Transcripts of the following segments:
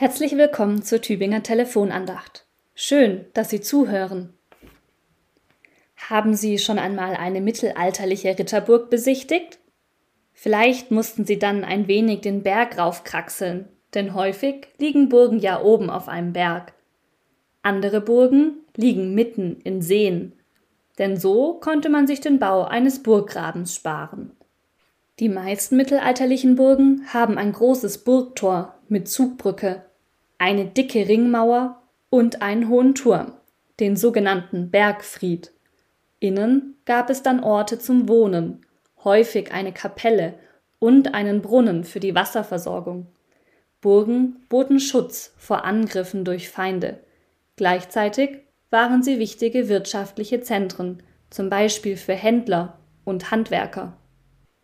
Herzlich willkommen zur Tübinger Telefonandacht. Schön, dass Sie zuhören. Haben Sie schon einmal eine mittelalterliche Ritterburg besichtigt? Vielleicht mussten Sie dann ein wenig den Berg raufkraxeln, denn häufig liegen Burgen ja oben auf einem Berg. Andere Burgen liegen mitten in Seen, denn so konnte man sich den Bau eines Burggrabens sparen. Die meisten mittelalterlichen Burgen haben ein großes Burgtor mit Zugbrücke eine dicke Ringmauer und einen hohen Turm, den sogenannten Bergfried. Innen gab es dann Orte zum Wohnen, häufig eine Kapelle und einen Brunnen für die Wasserversorgung. Burgen boten Schutz vor Angriffen durch Feinde. Gleichzeitig waren sie wichtige wirtschaftliche Zentren, zum Beispiel für Händler und Handwerker.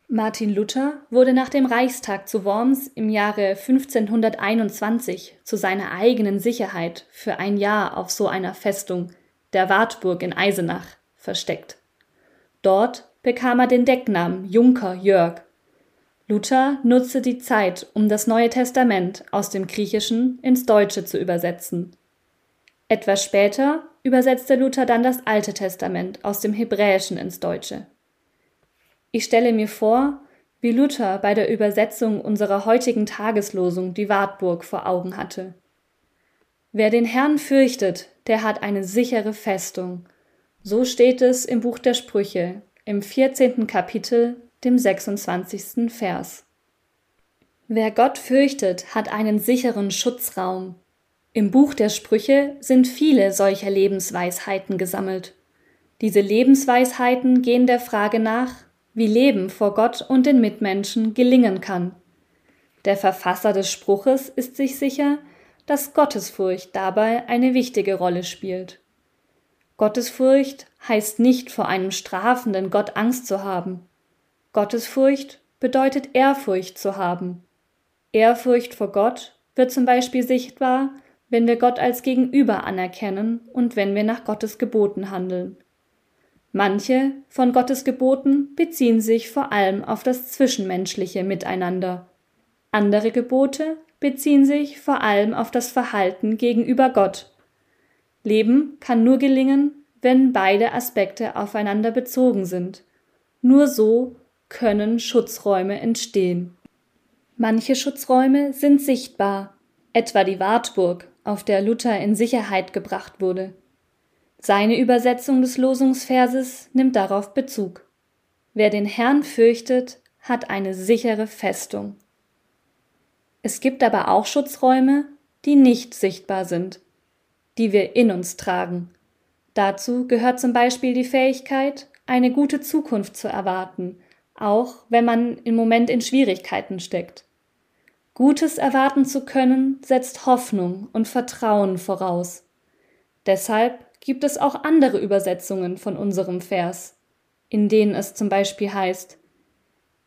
Martin Luther wurde nach dem Reichstag zu Worms im Jahre 1521 zu seiner eigenen Sicherheit für ein Jahr auf so einer Festung, der Wartburg in Eisenach, versteckt. Dort bekam er den Decknamen Junker Jörg. Luther nutzte die Zeit, um das Neue Testament aus dem Griechischen ins Deutsche zu übersetzen. Etwas später übersetzte Luther dann das Alte Testament aus dem Hebräischen ins Deutsche. Ich stelle mir vor, wie Luther bei der Übersetzung unserer heutigen Tageslosung die Wartburg vor Augen hatte. Wer den Herrn fürchtet, der hat eine sichere Festung. So steht es im Buch der Sprüche, im 14. Kapitel, dem 26. Vers. Wer Gott fürchtet, hat einen sicheren Schutzraum. Im Buch der Sprüche sind viele solcher Lebensweisheiten gesammelt. Diese Lebensweisheiten gehen der Frage nach, wie Leben vor Gott und den Mitmenschen gelingen kann. Der Verfasser des Spruches ist sich sicher, dass Gottesfurcht dabei eine wichtige Rolle spielt. Gottesfurcht heißt nicht vor einem strafenden Gott Angst zu haben. Gottesfurcht bedeutet Ehrfurcht zu haben. Ehrfurcht vor Gott wird zum Beispiel sichtbar, wenn wir Gott als Gegenüber anerkennen und wenn wir nach Gottes Geboten handeln. Manche von Gottes Geboten beziehen sich vor allem auf das zwischenmenschliche Miteinander. Andere Gebote beziehen sich vor allem auf das Verhalten gegenüber Gott. Leben kann nur gelingen, wenn beide Aspekte aufeinander bezogen sind. Nur so können Schutzräume entstehen. Manche Schutzräume sind sichtbar, etwa die Wartburg, auf der Luther in Sicherheit gebracht wurde. Seine Übersetzung des Losungsverses nimmt darauf Bezug. Wer den Herrn fürchtet, hat eine sichere Festung. Es gibt aber auch Schutzräume, die nicht sichtbar sind, die wir in uns tragen. Dazu gehört zum Beispiel die Fähigkeit, eine gute Zukunft zu erwarten, auch wenn man im Moment in Schwierigkeiten steckt. Gutes erwarten zu können, setzt Hoffnung und Vertrauen voraus. Deshalb gibt es auch andere Übersetzungen von unserem Vers, in denen es zum Beispiel heißt,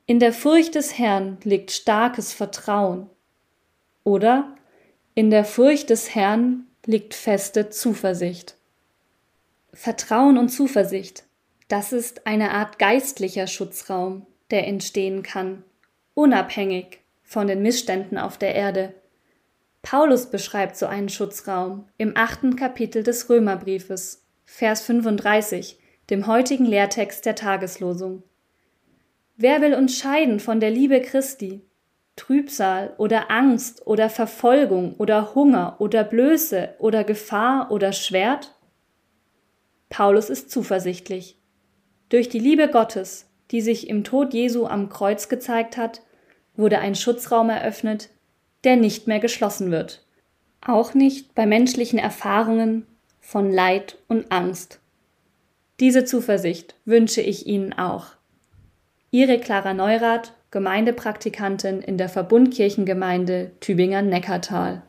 in der Furcht des Herrn liegt starkes Vertrauen oder in der Furcht des Herrn liegt feste Zuversicht. Vertrauen und Zuversicht, das ist eine Art geistlicher Schutzraum, der entstehen kann, unabhängig von den Missständen auf der Erde. Paulus beschreibt so einen Schutzraum im achten Kapitel des Römerbriefes, Vers 35, dem heutigen Lehrtext der Tageslosung. Wer will uns scheiden von der Liebe Christi? Trübsal oder Angst oder Verfolgung oder Hunger oder Blöße oder Gefahr oder Schwert? Paulus ist zuversichtlich. Durch die Liebe Gottes, die sich im Tod Jesu am Kreuz gezeigt hat, wurde ein Schutzraum eröffnet, der nicht mehr geschlossen wird. Auch nicht bei menschlichen Erfahrungen von Leid und Angst. Diese Zuversicht wünsche ich Ihnen auch. Ihre Clara Neurath, Gemeindepraktikantin in der Verbundkirchengemeinde Tübingen-Neckartal.